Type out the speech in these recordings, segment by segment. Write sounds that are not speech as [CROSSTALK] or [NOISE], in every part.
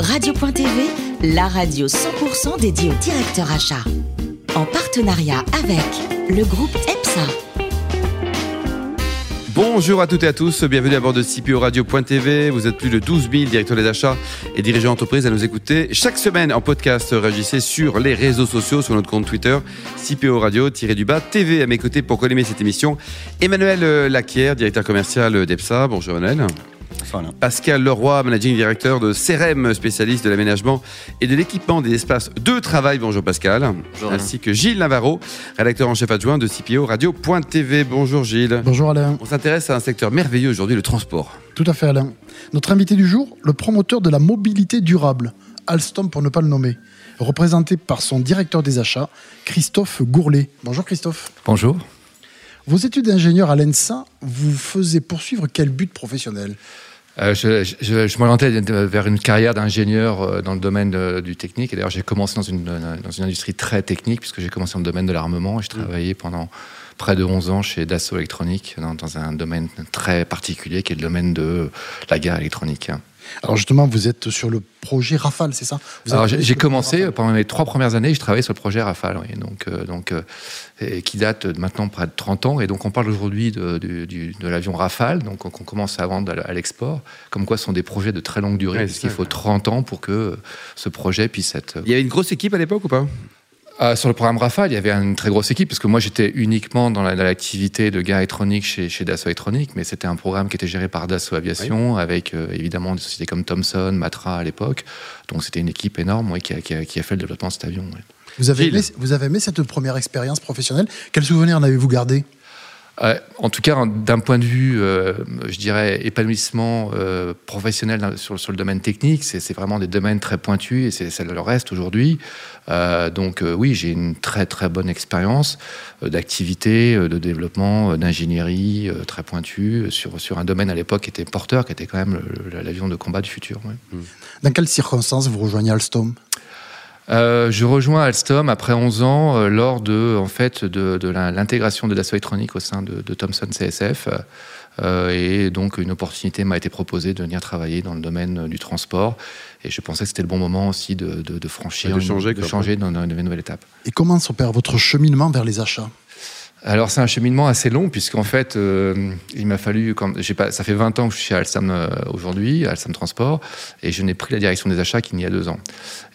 Radio.tv, la radio 100% dédiée au directeur achat. En partenariat avec le groupe EPSA. Bonjour à toutes et à tous, bienvenue à bord de CPO Radio.tv. Vous êtes plus de 12 000 directeurs des achats et dirigeants d'entreprise à nous écouter chaque semaine en podcast. Réagissez sur les réseaux sociaux, sur notre compte Twitter, CPO Radio-du-bas TV. À mes côtés pour collimer cette émission, Emmanuel Laquière, directeur commercial d'EPSA. Bonjour Emmanuel. Pascal Leroy, managing directeur de CRM, spécialiste de l'aménagement et de l'équipement des espaces de travail. Bonjour Pascal. Bonjour ainsi que Gilles Navarro, rédacteur en chef adjoint de CPO Radio.tv. Bonjour Gilles. Bonjour Alain. On s'intéresse à un secteur merveilleux aujourd'hui, le transport. Tout à fait Alain. Notre invité du jour, le promoteur de la mobilité durable, Alstom pour ne pas le nommer, représenté par son directeur des achats, Christophe Gourlet. Bonjour Christophe. Bonjour. Vos études d'ingénieur à l'ENSA vous faisaient poursuivre quel but professionnel? Euh, je, je, je m'orientais vers une carrière d'ingénieur euh, dans le domaine de, du technique. Et d'ailleurs, j'ai commencé dans une, dans une industrie très technique, puisque j'ai commencé dans le domaine de l'armement. Et je travaillais pendant près de 11 ans chez Dassault Électronique, dans, dans, un domaine très particulier qui est le domaine de la guerre électronique. Alors justement, vous êtes sur le projet Rafale, c'est ça Alors j'ai commencé pendant mes trois premières années, je travaillais sur le projet Rafale, oui, donc, euh, donc euh, qui date maintenant près de 30 ans, et donc on parle aujourd'hui de, de, de l'avion Rafale, donc on commence à vendre à l'export, comme quoi ce sont des projets de très longue durée, ouais, parce qu'il faut 30 ans pour que ce projet puisse être. Il y avait une grosse équipe à l'époque ou pas? Euh, sur le programme Rafale, il y avait une très grosse équipe, parce que moi j'étais uniquement dans l'activité la, de guerre électronique chez, chez Dassault Électronique, mais c'était un programme qui était géré par Dassault Aviation, oui. avec euh, évidemment des sociétés comme Thomson, Matra à l'époque. Donc c'était une équipe énorme ouais, qui, a, qui, a, qui, a, fait le développement de cet avion. Ouais. Vous, avez aimé, vous avez aimé cette première expérience professionnelle? Quels souvenirs en avez-vous gardé? euh, en tout cas, d'un point de vue, euh, je dirais, épanouissement euh, professionnel sur, le domaine technique, c'est vraiment des domaines très pointus et ça le reste aujourd'hui. Euh, donc oui, j'ai une très très bonne expérience d'activité, de développement, d'ingénierie très pointue sur, sur un domaine à l'époque qui était porteur, qui était quand même l'avion de combat du futur. Dans quelles circonstances vous rejoignez Alstom? Euh, je rejoins Alstom après 11 ans euh, lors de, en fait, de, de l'intégration de Dassault Électronique au sein de, de Thomson CSF. Euh, et donc une opportunité m'a été proposée de venir travailler dans le domaine du transport. Et je pensais que c'était le bon moment aussi de, de franchir, de changer, de changer dans une nouvelle étape. Et comment s'opère votre cheminement vers les achats? Alors c'est un cheminement assez long puisqu'en fait euh, il m'a fallu quand pas ça fait 20 ans que je suis chez Alstom euh, aujourd'hui Alstom Transport et je n'ai pris la direction des achats qu'il n'y a deux ans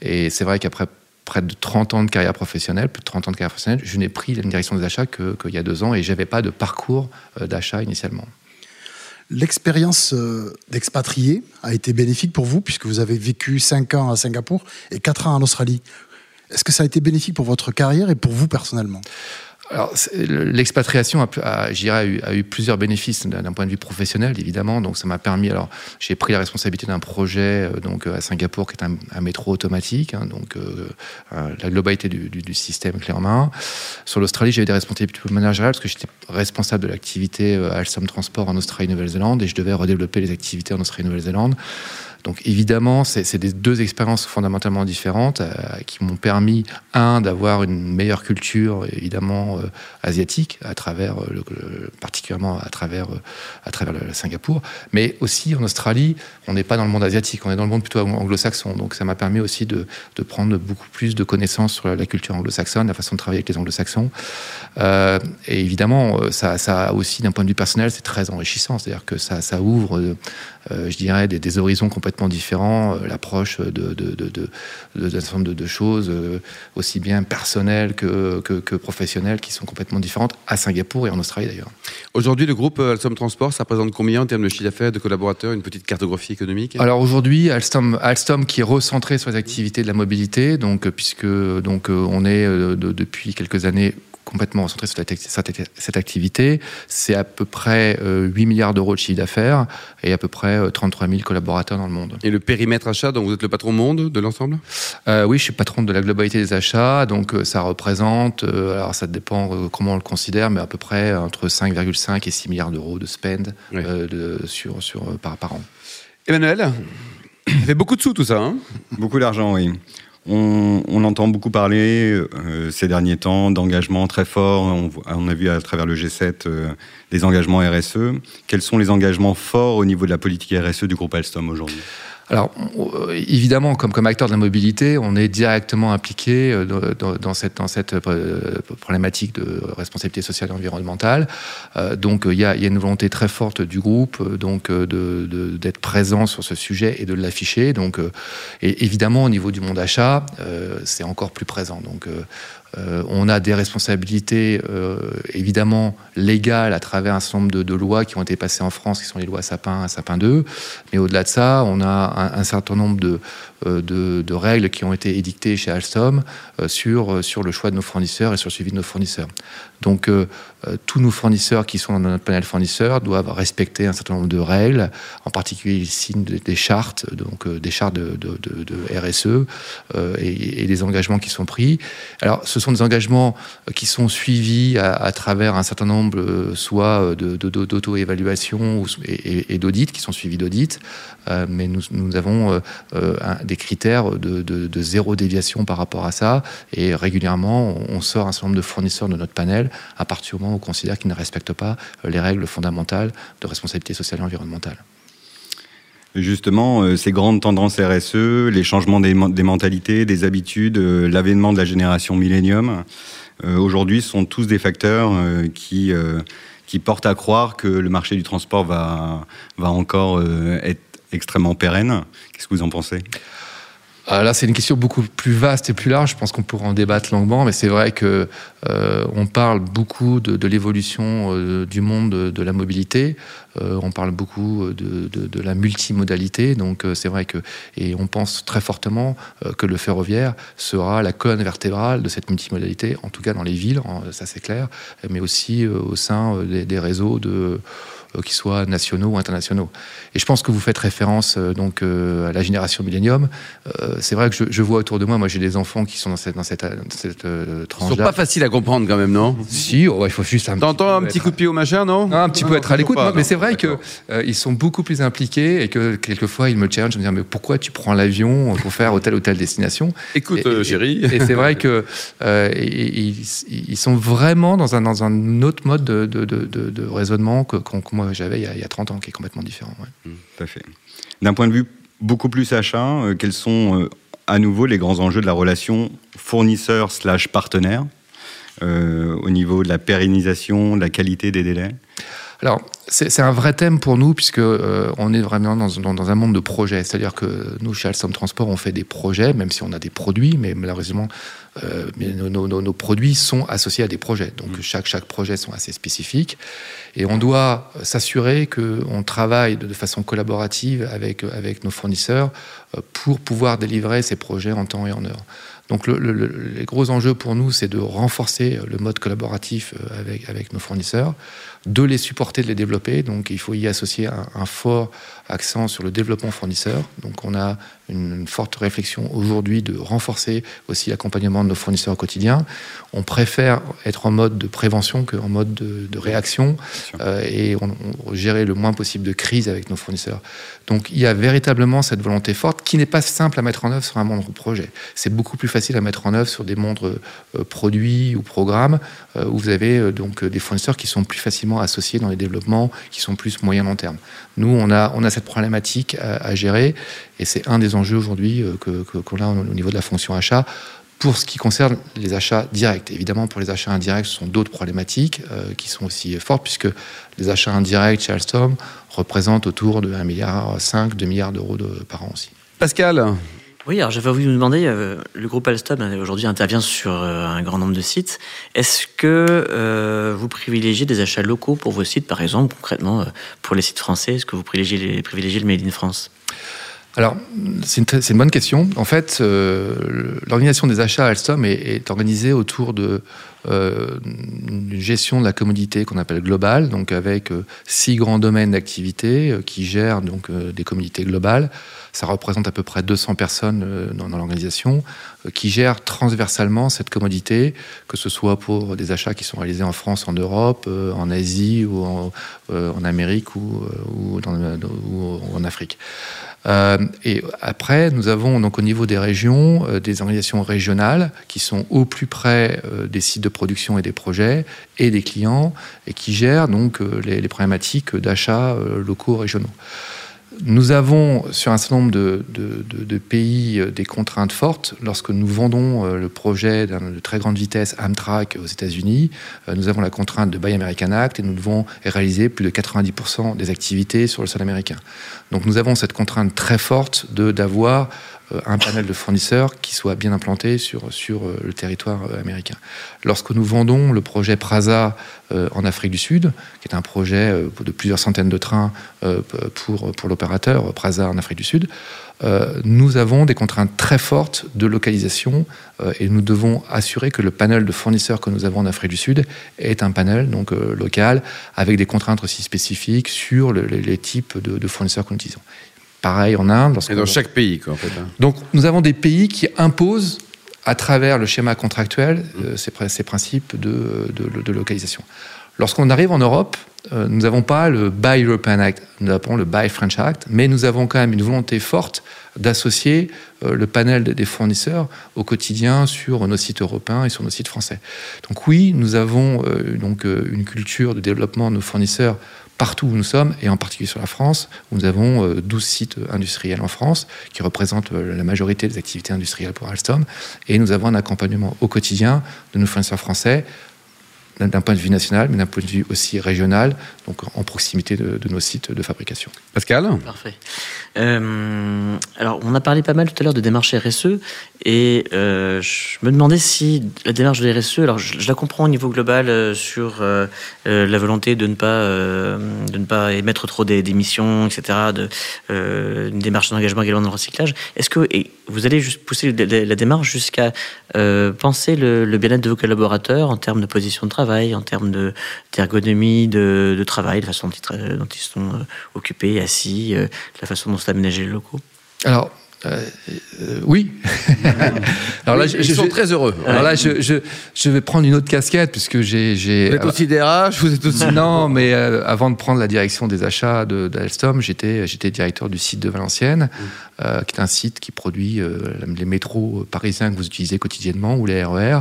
et c'est vrai qu'après près de 30 ans de carrière professionnelle, plus de 30 ans de carrière professionnelle, je n'ai pris la direction des achats qu'il y a deux ans et j'avais pas de parcours euh, d'achat initialement. L'expérience d'expatrié a été bénéfique pour vous puisque vous avez vécu 5 ans à Singapour et 4 ans en Australie. Est-ce que ça a été bénéfique pour votre carrière et pour vous personnellement? Alors, l'expatriation a, a, eu, plusieurs bénéfices d'un point de vue professionnel, évidemment. Donc, ça m'a permis. Alors, j'ai pris la responsabilité d'un projet euh, donc à Singapour qui est un, métro automatique, hein, donc euh, la globalité du, système clé en main. Sur l'Australie, j'ai eu des responsabilités plus managériales parce que j'étais responsable de l'activité euh, Alstom Transport en Australie-Nouvelle-Zélande et je devais redévelopper les activités en Australie-Nouvelle-Zélande. Donc évidemment, c'est des deux expériences fondamentalement différentes euh, qui m'ont permis, un, d'avoir une meilleure culture, évidemment, euh, asiatique, à travers, euh, le, le, particulièrement à travers, à travers le, Singapour, mais aussi en Australie, on n'est pas dans le monde asiatique, on est dans le monde plutôt anglo-saxon. Donc ça m'a permis aussi de, de, prendre beaucoup plus de connaissances sur la culture anglo-saxonne, la façon de travailler avec les anglo-saxons. Et évidemment, ça, ça aussi, d'un point de vue personnel, c'est très enrichissant. C'est-à-dire que ça, ça ouvre, je dirais, des, des, horizons complètement différents, euh, l'approche de, de, de, de, d'un certain nombre de, choses, euh, aussi bien personnelles que, que, que, professionnelles, qui sont complètement différentes à Singapour et en Australie d'ailleurs. Aujourd'hui, le groupe Alstom Transport, ça représente combien en termes de chiffre d'affaires, de collaborateurs, une petite cartographie économique? Alors aujourd'hui, Alstom, Alstom qui est recentré sur les activités de la mobilité, donc puisque donc on est depuis quelques années complètement recentré sur cette activité. C'est à peu près 8 milliards d'euros de chiffre d'affaires et à peu près 33 000 collaborateurs dans le monde. Et le périmètre achat, donc vous êtes le patron monde de l'ensemble? Euh, Oui, je suis patron de la globalité des achats, donc ça représente, euh, alors ça dépend comment on le considère, mais à peu près entre 5,5 et 6 milliards d'euros de spend oui. euh, de, sur, sur, par, par an. Emmanuel, ça fait beaucoup de sous tout ça. Hein? Beaucoup d'argent, oui. On, entend beaucoup parler euh, ces derniers temps d'engagements très forts. On, on, a vu à travers le G7 euh, des engagements RSE. Quels sont les engagements forts au niveau de la politique RSE du groupe Alstom aujourd'hui? Alors, évidemment, comme, acteur de la mobilité, on est directement impliqué dans, dans cette, cette problématique de responsabilité sociale et environnementale. donc, il y, a, une volonté très forte du groupe donc d'être présent sur ce sujet et de l'afficher. Donc, et évidemment, au niveau du monde achat, c'est encore plus présent. Euh, on a des responsabilités euh, évidemment légales à travers un certain nombre de, lois qui ont été passées en France, qui sont les lois Sapin 1, Sapin 2. Mais au-delà de ça, on a un, certain nombre euh, de, règles qui ont été édictées chez Alstom sur, sur le choix de nos fournisseurs et sur le suivi de nos fournisseurs. Donc tous nos fournisseurs qui sont dans notre panel fournisseur doivent respecter un certain nombre de règles, en particulier ils signent des, chartes, donc des chartes de, RSE et, et, des engagements qui sont pris. Alors ce sont des engagements qui sont suivis à, travers un certain nombre, euh, soit euh, d'auto-évaluation et, d'audits, qui sont suivis d'audits, euh, mais nous, avons des critères de, zéro déviation par rapport à ça, et régulièrement, on sort un certain nombre de fournisseurs de notre panel à partir du moment on considère qu'ils ne respectent pas les règles fondamentales de responsabilité sociale et environnementale. Justement, euh, ces grandes tendances RSE, les changements des, mentalités, des habitudes, euh, l'avènement de la génération millénium, euh, aujourd'hui sont tous des facteurs qui, qui portent à croire que le marché du transport va, va encore être extrêmement pérenne. Qu'est-ce que vous en pensez? Là, c'est une question beaucoup plus vaste et plus large. Je pense qu'on pourra en débattre longuement, mais c'est vrai que euh, on parle beaucoup de, l'évolution euh, du monde de, la mobilité. Euh, on parle beaucoup de, la multimodalité. Donc, c'est vrai que et on pense très fortement que le ferroviaire sera la colonne vertébrale de cette multimodalité, en tout cas dans les villes, ça c'est clair, mais aussi au sein des réseaux de euh, qui soient nationaux ou internationaux. Et je pense que vous faites référence euh, donc euh, à la génération millénium. c'est vrai que je, vois autour de moi, moi j'ai des enfants qui sont dans cette, dans cette, cette tranche. Ils sont pas faciles à comprendre quand même, non? Si, oh, il faut juste un. T'entends un petit coup de pied au machin, non? Un petit peu être à l'écoute, mais c'est vrai que ils sont beaucoup plus impliqués et que quelquefois ils me challenge, me disent mais pourquoi tu prends l'avion pour faire telle ou telle destination? Écoute, chérie. Et, c'est vrai que ils, sont vraiment dans un dans un autre mode de, de, de, raisonnement que, que moi j'avais il, y a 30 ans, qui est complètement différent. Mmh. D'un point de vue beaucoup plus achat, euh, quels sont euh, à nouveau les grands enjeux de la relation fournisseur slash partenaire euh, au niveau de la pérennisation, de la qualité des délais? Alors, c'est un vrai thème pour nous, puisque on est vraiment dans, dans, un monde de projets. C'est-à-dire que nous, chez Alstom Transport, on fait des projets, même si on a des produits, mais malheureusement, euh, nos, produits sont associés à des projets. Donc, mm. chaque, chaque projet sont assez spécifiques. Et on doit s'assurer qu'on travaille de, façon collaborative avec, avec nos fournisseurs euh, pour pouvoir délivrer ces projets en temps et en heure. Donc les gros enjeux pour nous, c'est de renforcer le mode collaboratif euh, avec, avec nos fournisseurs, de les supporter, de les développer. Donc il faut y associer un, fort accent sur le développement fournisseur. Donc on a une, forte réflexion aujourd'hui de renforcer aussi l'accompagnement de nos fournisseurs au quotidien. On préfère être en mode de prévention qu'en mode de, réaction euh, et on, gérer le moins possible de crise avec nos fournisseurs. Donc il y a véritablement cette volonté forte qui n'est pas simple à mettre en œuvre sur un monde projet. C'est beaucoup plus facile à mettre en œuvre sur des montres euh, produits ou programmes euh, où vous avez euh, donc des fournisseurs qui sont plus facilement associés dans les développements, qui sont plus moyen long terme. Nous, on a, on a cette problématique à, gérer et c'est un des enjeux aujourd'hui qu'on que, a au niveau de la fonction achat pour ce qui concerne les achats directs. Évidemment, pour les achats indirects, ce sont d'autres problématiques qui sont aussi fortes, puisque les achats indirects chez Alstom représentent autour de 1,5 milliard, 2 milliards d'euros par an aussi. Pascal oui, alors j'avais voulu vous demander, euh, le groupe Alstom euh, aujourd'hui intervient sur euh, un grand nombre de sites. Est-ce que vous privilégiez des achats locaux pour vos sites, par exemple, concrètement pour les sites français? Est-ce que vous privilégiez, le Made in France? Alors, c'est une, bonne question. En fait, l'organisation des achats Alstom est, est organisée autour de une gestion de la commodité qu'on appelle globale, donc avec six grands domaines d'activité qui gèrent donc des commodités globales. Ça représente à peu près 200 personnes euh, dans, l'organisation euh, qui gèrent transversalement cette commodité, que ce soit pour des achats qui sont réalisés en France, en Europe, euh, en Asie ou en, Amérique ou, en Afrique. et après, nous avons donc au niveau des régions des organisations régionales qui sont au plus près des sites de production et des projets et des clients et qui gèrent donc les, les problématiques d'achats locaux régionaux. Nous avons sur un certain nombre de, pays euh, des contraintes fortes. Lorsque nous vendons euh, le projet de très grande vitesse Amtrak aux États-Unis, euh, nous avons la contrainte de Buy American Act et nous devons réaliser plus de 90% des activités sur le sol américain. Donc nous avons cette contrainte très forte d'avoir euh, un panel de fournisseurs qui soit bien implanté sur, sur euh, le territoire euh, américain. Lorsque nous vendons le projet Prasa en Afrique du Sud, qui est un projet de plusieurs centaines de trains pour, pour l'opérateur Prasa en Afrique du Sud, nous avons des contraintes très fortes de localisation et nous devons assurer que le panel de fournisseurs que nous avons en Afrique du Sud est un panel donc local avec des contraintes aussi spécifiques sur les, types de, de fournisseurs que nous utilisons. Pareil en Inde. Et dans chaque pays, quoi, en fait. Hein. Donc, nous avons des pays qui imposent, à travers le schéma contractuel, euh, ces, principes de, de, localisation. Lorsqu'on arrive en Europe, euh, nous n'avons pas le Buy European Act, nous avons le Buy French Act, mais nous avons quand même une volonté forte d'associer euh, le panel des fournisseurs au quotidien sur nos sites européens et sur nos sites français. Donc oui, nous avons donc une culture de développement de nos fournisseurs partout où nous sommes, et en particulier sur la France, où nous avons 12 euh, sites industriels en France, qui représentent euh, la majorité des activités industrielles pour Alstom, et nous avons un accompagnement au quotidien de nos fournisseurs français d'un point de vue national, mais d'un point de vue aussi régional, donc en proximité de, nos sites de fabrication. Pascal Parfait. Euh, alors, on a parlé pas mal tout à l'heure de démarche RSE, et euh, je me demandais si la démarche de RSE, alors je, la comprends au niveau global euh, sur la volonté de ne pas de ne pas émettre trop d'émissions, etc., de, une démarche d'engagement également dans le recyclage. Est-ce que et vous allez juste pousser la, démarche jusqu'à penser le, le bien-être de vos collaborateurs en termes de position de travail en termes d'ergonomie de, de, travail, de façon dont ils, dont ils sont euh, occupés, assis, euh, la façon dont sont aménagés les locaux. Alors, euh, euh, oui. [LAUGHS] Alors là, je, ils sont très heureux. Alors là, je, vais prendre une autre casquette puisque j'ai. Vous êtes aussi DRH, vous êtes aussi. Non, mais euh, avant de prendre la direction des achats d'Alstom, j'étais j'étais directeur du site de Valenciennes, qui est un site qui produit les métros parisiens que vous utilisez quotidiennement ou les RER,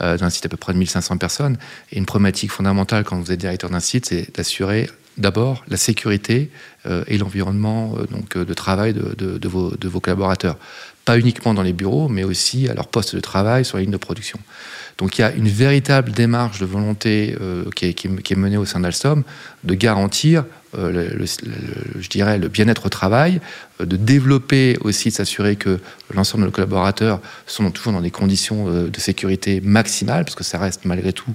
e d'un site à peu près de 1500 personnes. Et une problématique fondamentale quand vous êtes directeur d'un site, c'est d'assurer d'abord la sécurité euh, et l'environnement euh, donc euh, de travail de, vos, de, vos, collaborateurs. Pas uniquement dans les bureaux, mais aussi à leur poste de travail sur la ligne de production. Donc il y a une véritable démarche de volonté qui, est, menée au sein d'Alstom de garantir, le, je dirais, le bien-être au travail, de développer aussi, de s'assurer que l'ensemble de nos collaborateurs sont toujours dans des conditions de sécurité maximales, parce que ça reste malgré tout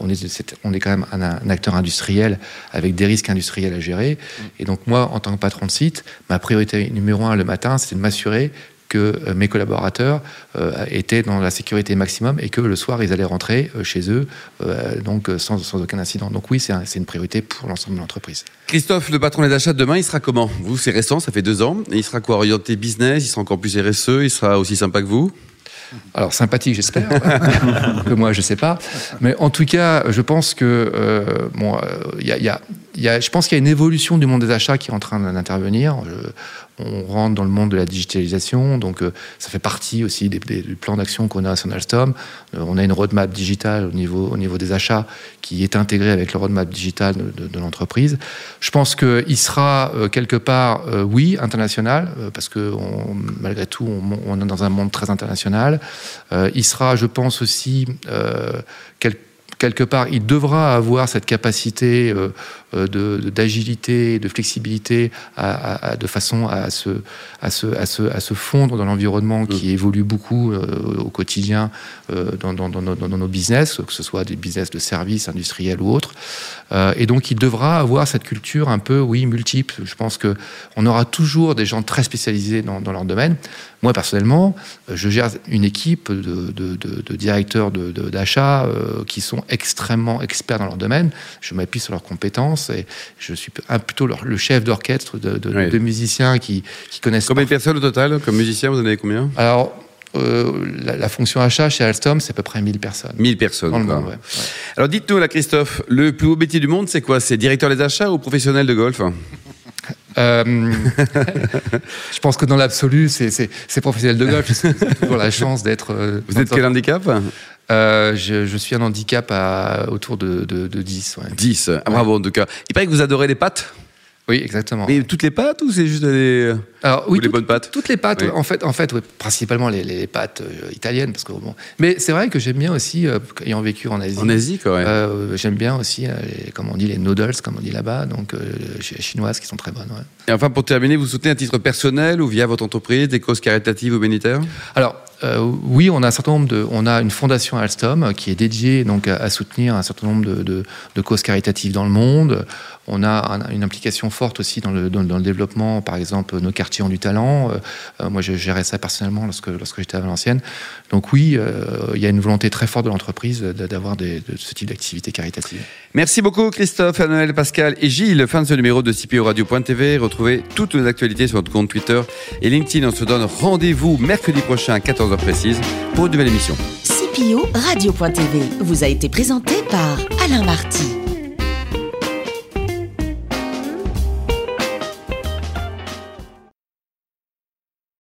on, est, on est quand même un, acteur industriel avec des risques industriels à gérer. Et donc moi, en tant que patron de site, ma priorité numéro un le matin, c'était de m'assurer que euh, mes collaborateurs euh, étaient dans la sécurité maximum et que le soir, ils allaient rentrer chez eux donc sans, sans, aucun incident. Donc oui, c'est une priorité pour l'ensemble de l'entreprise. Christophe, le patron des achats de demain, il sera comment? Vous, c'est récent, ça fait deux ans. Et il sera quoi? Orienté business Il sera encore plus RSE Il sera aussi sympa que vous? [LAUGHS] alors sympathique, j'espère. [LAUGHS] que moi, je sais pas. Mais en tout cas, je pense que je pense qu'il y a une évolution du monde des achats qui est en train d'intervenir on rentre dans le monde de la digitalisation, donc euh, ça fait partie aussi des, du plan d'action qu'on a à Sonalstom. Euh, on a une roadmap digitale au niveau, au niveau des achats qui est intégrée avec le roadmap digital de, l'entreprise. Je pense qu'il sera euh, quelque part, oui, international, parce que malgré tout, on, on, est dans un monde très international. il sera, je pense aussi, quelque quelque part, il devra avoir cette capacité euh, euh, d'agilité, de, flexibilité, de façon à se, à se, fondre dans l'environnement qui mm. évolue beaucoup euh, au quotidien dans, nos business, que ce soit des business de services industriels ou autres. et donc, il devra avoir cette culture un peu, oui, multiple. Je pense qu'on aura toujours des gens très spécialisés dans, leur domaine. Moi, personnellement, je gère une équipe de, de directeurs d'achat qui sont extrêmement experts dans leur domaine. Je m'appuie sur leurs compétences et je suis plutôt le chef d'orchestre de, musiciens qui, connaissent. Combien de personnes au total Comme musicien, vous en avez combien? Alors, euh, la, fonction achat chez Alstom, c'est à peu près 1000 personnes. 1000 personnes. Alors dites-nous là, Christophe, le plus beau métier du monde, c'est quoi? C'est directeur des achats ou professionnel de golf? Euh, [LAUGHS] je pense que dans l'absolu, c'est professionnel de golf. [LAUGHS] J'ai toujours la chance d'être. Euh, vous êtes quel handicap? Euh, je, suis un handicap à autour de, de, 10. 10, ah, bravo en tout cas. Il paraît que vous adorez les pâtes Oui, exactement. Mais toutes les pâtes ou c'est juste les, Alors, ou oui, les tout- bonnes pâtes Toutes les pâtes, Oui. en fait, en fait, principalement les, les pâtes euh, italiennes, parce que bon. Mais c'est vrai que j'aime bien aussi, euh, ayant vécu en Asie. En Asie, quoi. ouais. euh, j'aime bien aussi, les, comme on dit, les noodles, comme on dit là-bas, donc chi- chinoises qui sont très bonnes. ouais. Et enfin, pour terminer, vous soutenez à titre personnel ou via votre entreprise des causes caritatives ou bénitaires Alors euh, oui, on a un certain nombre de, on a une fondation Alstom qui est dédiée donc à, soutenir un certain nombre de, causes caritatives dans le monde. On a un- une implication forte aussi dans le, dans, le développement, par exemple nos quartiers ont du talent. Euh, euh, moi, je gérais ça personnellement lorsque lorsque j'étais à Valenciennes. Donc oui, il y a une volonté très forte de l'entreprise d'avoir de ce type d'activité caritative. Merci beaucoup Christophe, Noël, Pascal et Gilles. Fin de ce numéro de CPO Radio.tv. Retrouvez toutes nos actualités sur notre compte Twitter et LinkedIn. On se donne rendez-vous mercredi prochain à 14h précise pour une nouvelle émission. CPO Radio.tv vous a été présenté par Alain Marty.